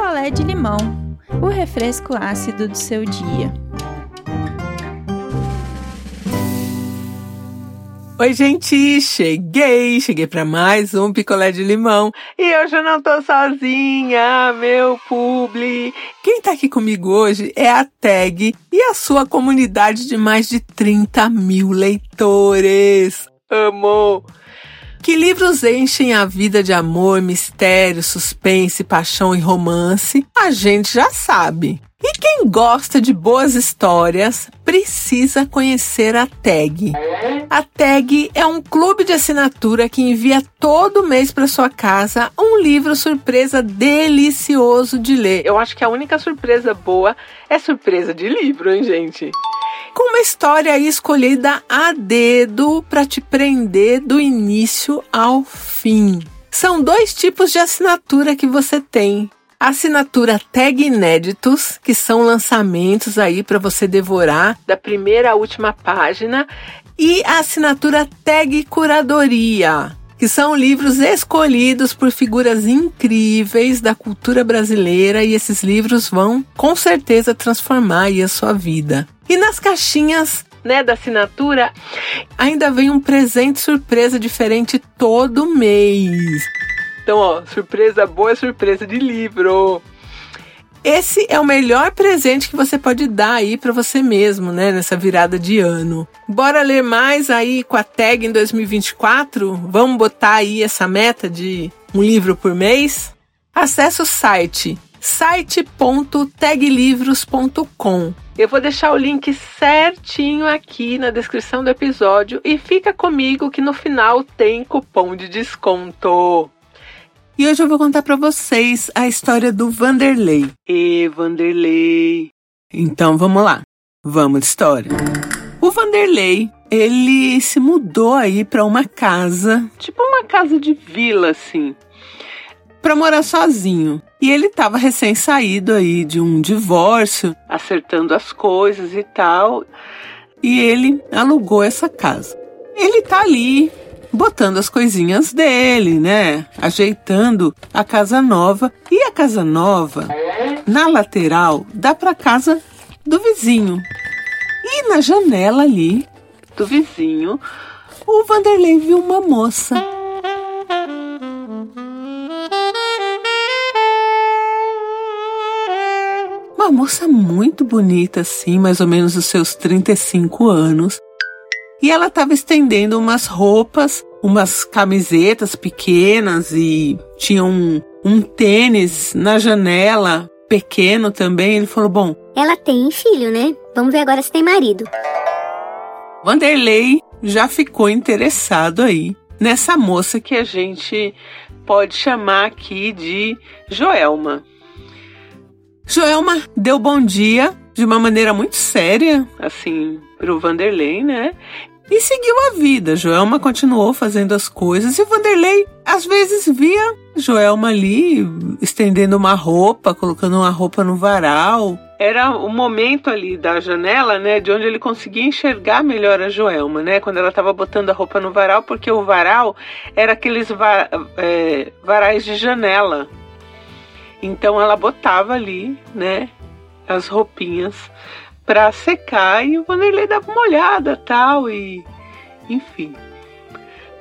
picolé de limão, o refresco ácido do seu dia. Oi, gente, cheguei, cheguei para mais um picolé de limão e hoje eu não tô sozinha, meu publi. Quem tá aqui comigo hoje é a Tag e a sua comunidade de mais de 30 mil leitores. Amo! Que livros enchem a vida de amor, mistério, suspense, paixão e romance, a gente já sabe. E quem gosta de boas histórias precisa conhecer a Tag. A Tag é um clube de assinatura que envia todo mês para sua casa um livro surpresa delicioso de ler. Eu acho que a única surpresa boa é surpresa de livro, hein, gente? com uma história escolhida a dedo para te prender do início ao fim. São dois tipos de assinatura que você tem. A assinatura Tag Inéditos, que são lançamentos aí para você devorar da primeira à última página, e a assinatura Tag Curadoria, que são livros escolhidos por figuras incríveis da cultura brasileira e esses livros vão com certeza transformar a sua vida. E nas caixinhas né, da assinatura, ainda vem um presente surpresa diferente todo mês. Então, ó, surpresa boa, surpresa de livro. Esse é o melhor presente que você pode dar aí para você mesmo, né, nessa virada de ano. Bora ler mais aí com a tag em 2024? Vamos botar aí essa meta de um livro por mês? Acesse o site site.taglivros.com. Eu vou deixar o link certinho aqui na descrição do episódio e fica comigo que no final tem cupom de desconto. E hoje eu vou contar para vocês a história do Vanderlei. E Vanderlei. Então vamos lá. Vamos de história. O Vanderlei, ele se mudou aí para uma casa, tipo uma casa de vila assim, para morar sozinho. E ele estava recém-saído aí de um divórcio, acertando as coisas e tal. E ele alugou essa casa. Ele tá ali botando as coisinhas dele, né? Ajeitando a casa nova. E a casa nova, na lateral, dá para casa do vizinho. E na janela ali do vizinho, o Vanderlei viu uma moça Uma moça muito bonita, assim, mais ou menos os seus 35 anos. E ela estava estendendo umas roupas, umas camisetas pequenas e tinha um, um tênis na janela, pequeno também. Ele falou: Bom. Ela tem filho, né? Vamos ver agora se tem marido. Vanderlei já ficou interessado aí nessa moça que a gente pode chamar aqui de Joelma. Joelma deu bom dia de uma maneira muito séria, assim, pro Vanderlei, né? E seguiu a vida. Joelma continuou fazendo as coisas e Vanderlei às vezes via Joelma ali estendendo uma roupa, colocando uma roupa no varal. Era o momento ali da janela, né, de onde ele conseguia enxergar melhor a Joelma, né, quando ela estava botando a roupa no varal, porque o varal era aqueles va é, varais de janela, então ela botava ali, né, as roupinhas para secar e o Vanderlei dava uma olhada, tal e enfim.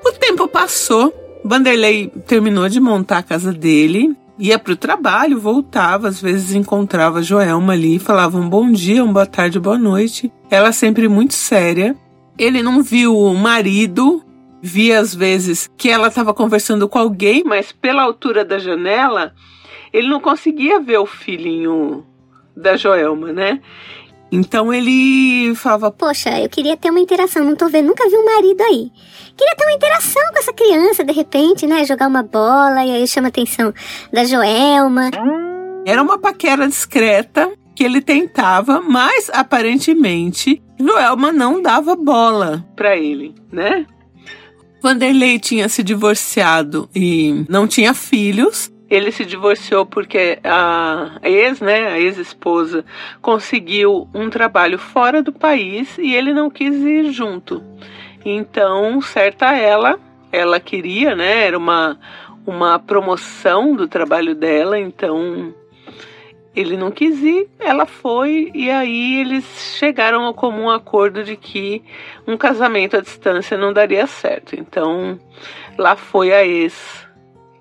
O tempo passou, Vanderlei terminou de montar a casa dele, ia para o trabalho, voltava, às vezes encontrava a Joelma ali, falava um bom dia, uma boa tarde, boa noite. Ela sempre muito séria. Ele não viu o marido, via às vezes que ela estava conversando com alguém, mas pela altura da janela ele não conseguia ver o filhinho da Joelma, né? Então ele falava: Poxa, eu queria ter uma interação, não tô vendo, nunca vi um marido aí. Queria ter uma interação com essa criança, de repente, né? Jogar uma bola e aí chama a atenção da Joelma. Era uma paquera discreta que ele tentava, mas aparentemente Joelma não dava bola para ele, né? Vanderlei tinha se divorciado e não tinha filhos. Ele se divorciou porque a ex, né, a ex-esposa, conseguiu um trabalho fora do país e ele não quis ir junto. Então, certa ela, ela queria, né, era uma, uma promoção do trabalho dela, então ele não quis ir, ela foi e aí eles chegaram ao comum acordo de que um casamento à distância não daria certo. Então lá foi a ex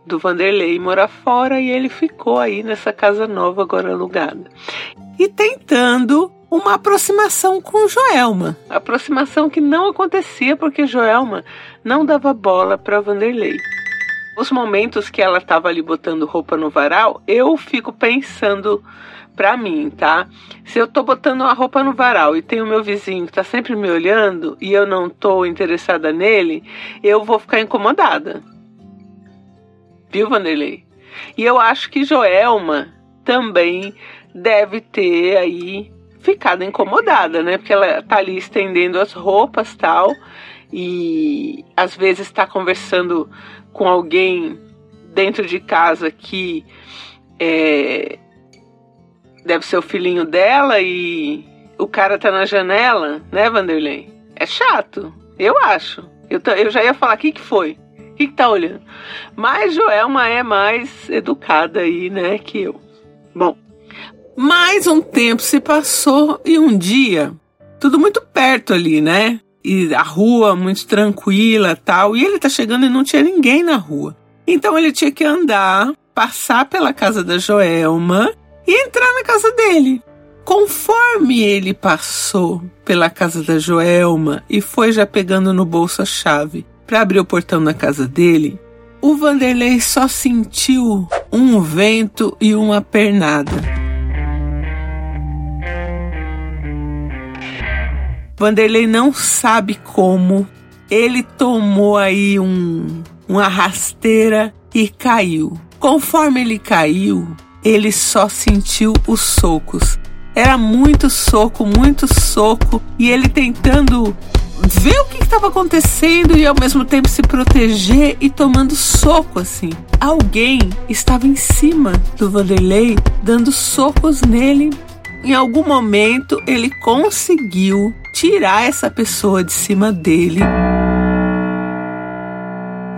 do Vanderlei morar fora e ele ficou aí nessa casa nova agora alugada. E tentando uma aproximação com Joelma. Aproximação que não acontecia porque Joelma não dava bola para Vanderlei. Os momentos que ela estava ali botando roupa no varal, eu fico pensando para mim, tá? Se eu tô botando uma roupa no varal e tem o meu vizinho que tá sempre me olhando e eu não tô interessada nele, eu vou ficar incomodada. Viu, Vanderlei? E eu acho que Joelma também deve ter aí ficado incomodada, né? Porque ela tá ali estendendo as roupas tal e às vezes está conversando com alguém dentro de casa que é, deve ser o filhinho dela e o cara tá na janela, né, Vanderlei? É chato, eu acho. Eu, eu já ia falar, o que, que foi? Que, que tá olhando? Mas Joelma é mais educada aí, né, que eu. Bom, mais um tempo se passou e um dia, tudo muito perto ali, né? E a rua muito tranquila tal. E ele tá chegando e não tinha ninguém na rua. Então ele tinha que andar, passar pela casa da Joelma e entrar na casa dele. Conforme ele passou pela casa da Joelma e foi já pegando no bolso a chave para abrir o portão da casa dele, o Vanderlei só sentiu um vento e uma pernada. Vanderlei não sabe como. Ele tomou aí um, uma rasteira e caiu. Conforme ele caiu, ele só sentiu os socos. Era muito soco, muito soco, e ele tentando ver o que estava acontecendo e ao mesmo tempo se proteger e tomando soco assim. Alguém estava em cima do Vanderlei, dando socos nele. Em algum momento ele conseguiu tirar essa pessoa de cima dele.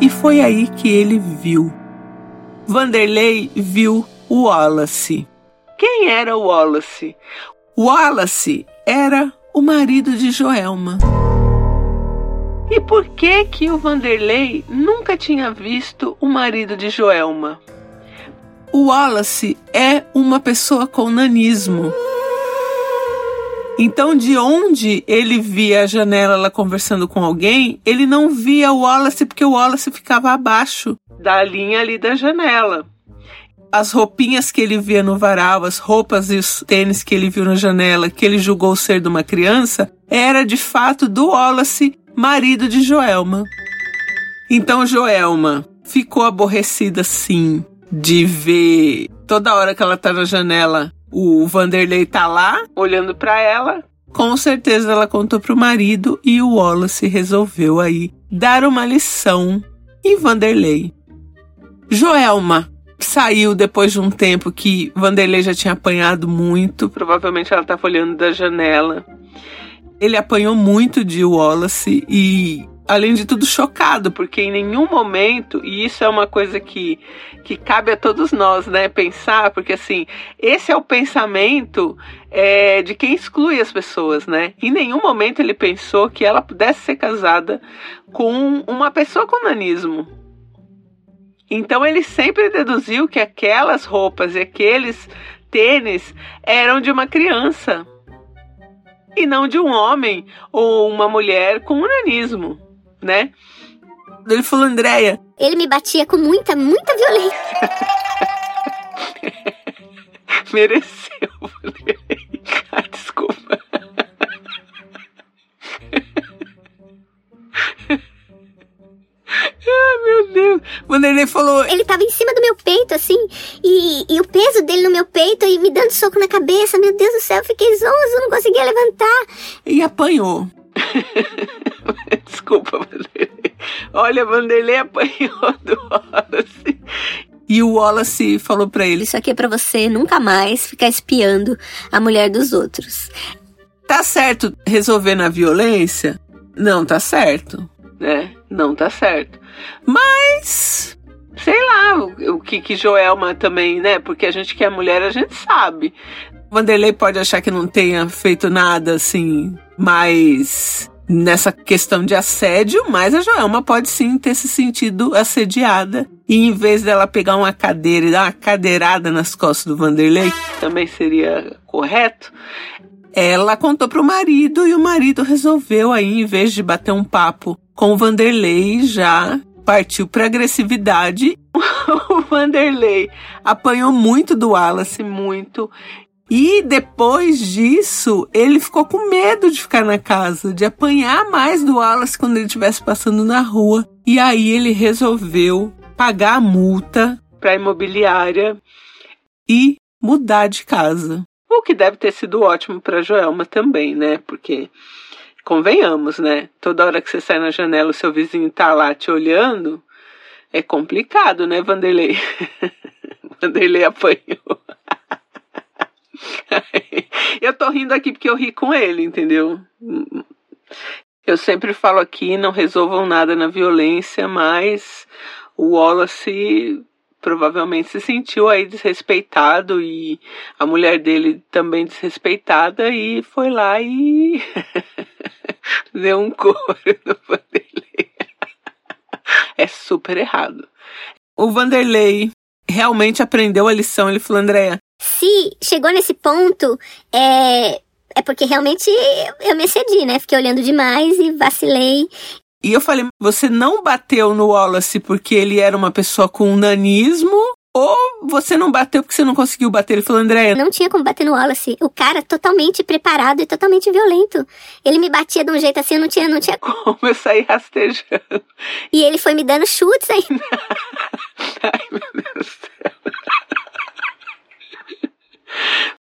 E foi aí que ele viu. Vanderlei viu o Wallace. Quem era o Wallace? Wallace era o marido de Joelma. E por que que o Vanderlei nunca tinha visto o marido de Joelma? O Wallace é uma pessoa com nanismo. Então, de onde ele via a janela lá conversando com alguém, ele não via o Wallace porque o Wallace ficava abaixo da linha ali da janela. As roupinhas que ele via no varal, as roupas e os tênis que ele viu na janela, que ele julgou ser de uma criança, era de fato do Wallace, marido de Joelma. Então Joelma ficou aborrecida sim de ver toda hora que ela tá na janela o Vanderlei tá lá, olhando para ela. Com certeza ela contou pro marido e o Wallace resolveu aí dar uma lição em Vanderlei. Joelma saiu depois de um tempo que Vanderlei já tinha apanhado muito, provavelmente ela estava olhando da janela. Ele apanhou muito de Wallace e além de tudo, chocado, porque em nenhum momento, e isso é uma coisa que, que cabe a todos nós, né, pensar, porque assim, esse é o pensamento é, de quem exclui as pessoas, né? Em nenhum momento ele pensou que ela pudesse ser casada com uma pessoa com nanismo. Então ele sempre deduziu que aquelas roupas e aqueles tênis eram de uma criança e não de um homem ou uma mulher com nanismo né? Ele falou, Andréia. Ele me batia com muita, muita violência. Mereceu. Ai, desculpa. Deus. Ele falou. Ele tava em cima do meu peito, assim, e, e o peso dele no meu peito e me dando soco na cabeça. Meu Deus do céu, eu fiquei zonzo, não conseguia levantar. E apanhou. Desculpa, Vanderlei. Olha, Vanderlei apanhou do Wallace. E o Wallace falou para ele: Isso aqui é para você nunca mais ficar espiando a mulher dos outros. Tá certo resolver na violência? Não tá certo, né? Não tá certo. Mas sei lá, o, o que que Joelma também, né? Porque a gente que é mulher, a gente sabe. Vanderlei pode achar que não tenha feito nada assim, mais nessa questão de assédio, mas a Joelma pode sim ter se sentido assediada. E em vez dela pegar uma cadeira e dar uma cadeirada nas costas do Vanderlei, também seria correto, ela contou pro marido e o marido resolveu aí, em vez de bater um papo com o Vanderlei, já partiu para agressividade. o Vanderlei apanhou muito do Wallace, muito. E depois disso, ele ficou com medo de ficar na casa, de apanhar mais do Wallace quando ele estivesse passando na rua. E aí ele resolveu pagar a multa para a imobiliária e mudar de casa. O que deve ter sido ótimo para Joelma também, né? Porque convenhamos, né? Toda hora que você sai na janela, o seu vizinho tá lá te olhando, é complicado, né, Vanderlei? Vanderlei apanhou. eu tô rindo aqui porque eu ri com ele, entendeu? Eu sempre falo aqui, não resolvam nada na violência, mas o Wallace provavelmente se sentiu aí desrespeitado e a mulher dele também desrespeitada e foi lá e deu um couro no Vanderlei. é super errado. O Vanderlei realmente aprendeu a lição. Ele falou, Andréa, se chegou nesse ponto, é, é porque realmente eu me excedi, né? Fiquei olhando demais e vacilei. E eu falei, você não bateu no Wallace porque ele era uma pessoa com nanismo? Ou você não bateu porque você não conseguiu bater? Ele falou, André. Não tinha como bater no Wallace. O cara totalmente preparado e totalmente violento. Ele me batia de um jeito assim, eu não tinha, não tinha como eu sair rastejando. E ele foi me dando chutes aí. Ai, meu Deus do céu.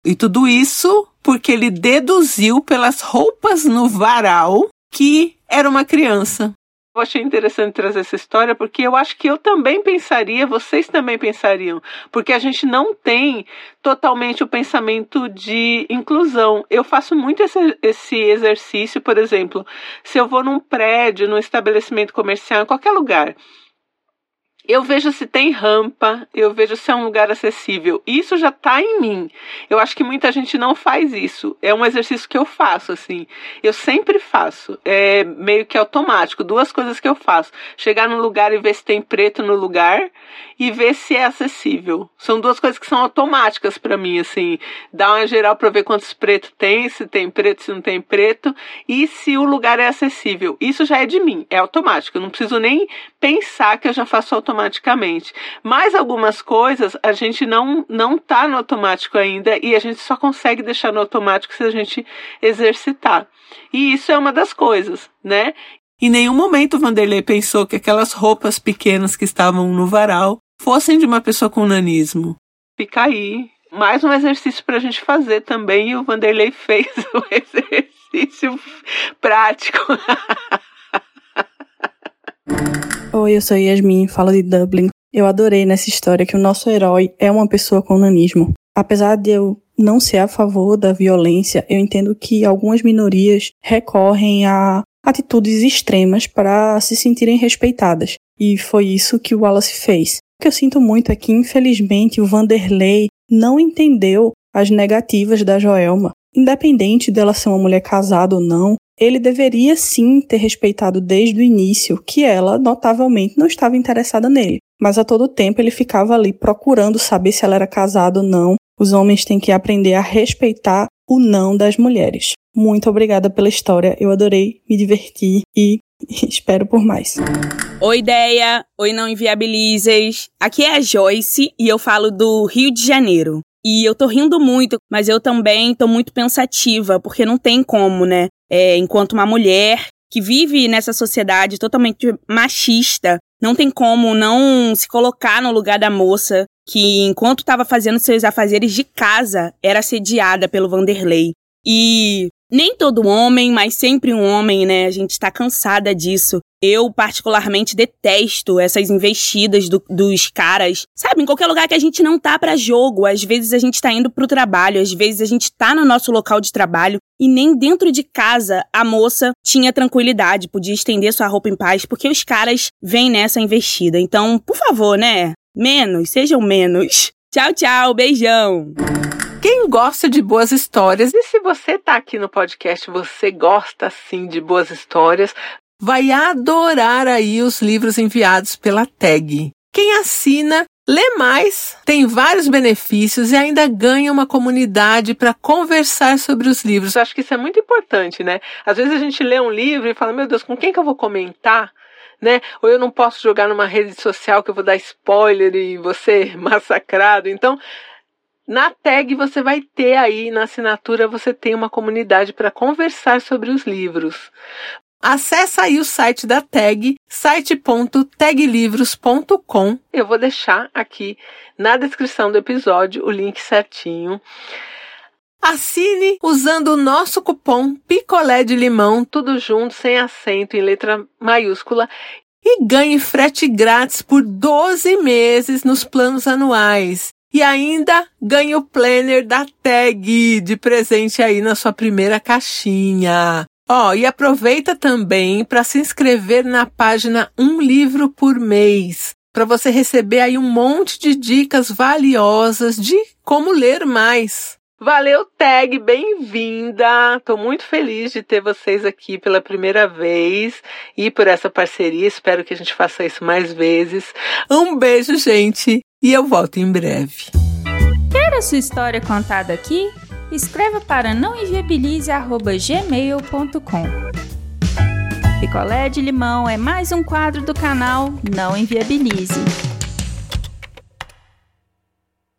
E tudo isso porque ele deduziu pelas roupas no varal que era uma criança. Eu achei interessante trazer essa história porque eu acho que eu também pensaria, vocês também pensariam, porque a gente não tem totalmente o pensamento de inclusão. Eu faço muito esse, esse exercício, por exemplo, se eu vou num prédio, num estabelecimento comercial, em qualquer lugar, eu vejo se tem rampa, eu vejo se é um lugar acessível. Isso já está em mim. Eu acho que muita gente não faz isso. É um exercício que eu faço, assim. Eu sempre faço. É meio que automático. Duas coisas que eu faço: chegar no lugar e ver se tem preto no lugar e ver se é acessível. São duas coisas que são automáticas para mim, assim. Dar uma geral para ver quantos pretos tem, se tem preto, se não tem preto e se o lugar é acessível. Isso já é de mim, é automático. Eu não preciso nem pensar que eu já faço automático automaticamente. Mas algumas coisas a gente não não tá no automático ainda e a gente só consegue deixar no automático se a gente exercitar. E isso é uma das coisas, né? Em nenhum momento Vanderlei pensou que aquelas roupas pequenas que estavam no varal fossem de uma pessoa com nanismo. Fica aí. Mais um exercício para a gente fazer também, e o Vanderlei fez o exercício prático. Oi, eu sou Yasmin, falo de Dublin. Eu adorei nessa história que o nosso herói é uma pessoa com nanismo. Apesar de eu não ser a favor da violência, eu entendo que algumas minorias recorrem a atitudes extremas para se sentirem respeitadas. E foi isso que o Wallace fez. O que eu sinto muito é que, infelizmente, o Vanderlei não entendeu as negativas da Joelma. Independente dela ser uma mulher casada ou não, ele deveria sim ter respeitado desde o início que ela notavelmente não estava interessada nele. Mas a todo tempo ele ficava ali procurando saber se ela era casada ou não. Os homens têm que aprender a respeitar o não das mulheres. Muito obrigada pela história, eu adorei, me diverti e espero por mais. Oi, ideia! Oi, não inviabilizes! Aqui é a Joyce e eu falo do Rio de Janeiro. E eu tô rindo muito, mas eu também tô muito pensativa, porque não tem como, né? É, enquanto uma mulher que vive nessa sociedade totalmente machista, não tem como não se colocar no lugar da moça que, enquanto estava fazendo seus afazeres de casa, era assediada pelo Vanderlei. E nem todo homem, mas sempre um homem, né? A gente está cansada disso. Eu, particularmente, detesto essas investidas do, dos caras. Sabe, em qualquer lugar que a gente não tá para jogo. Às vezes a gente tá indo pro trabalho, às vezes a gente tá no nosso local de trabalho e nem dentro de casa a moça tinha tranquilidade, podia estender sua roupa em paz, porque os caras vêm nessa investida. Então, por favor, né? Menos, sejam menos. Tchau, tchau, beijão. Quem gosta de boas histórias, e se você tá aqui no podcast, você gosta sim de boas histórias, vai adorar aí os livros enviados pela tag. Quem assina lê mais, tem vários benefícios e ainda ganha uma comunidade para conversar sobre os livros. Eu acho que isso é muito importante, né? Às vezes a gente lê um livro e fala: "Meu Deus, com quem que eu vou comentar?" Né? Ou eu não posso jogar numa rede social que eu vou dar spoiler e ser massacrado. Então, na tag você vai ter aí, na assinatura, você tem uma comunidade para conversar sobre os livros. Acesse aí o site da tag, site.taglivros.com. Eu vou deixar aqui na descrição do episódio o link certinho. Assine usando o nosso cupom Picolé de Limão, tudo junto, sem acento, em letra maiúscula, e ganhe frete grátis por 12 meses nos planos anuais. E ainda ganhe o planner da tag de presente aí na sua primeira caixinha. Ó, oh, e aproveita também para se inscrever na página Um Livro por Mês, para você receber aí um monte de dicas valiosas de como ler mais. Valeu, Tag, bem-vinda! Tô muito feliz de ter vocês aqui pela primeira vez e por essa parceria. Espero que a gente faça isso mais vezes. Um beijo, gente, e eu volto em breve. Quer a sua história contada aqui? Escreva para nãoenviabilize.gmail.com. Picolé de limão é mais um quadro do canal Não Enviabilize.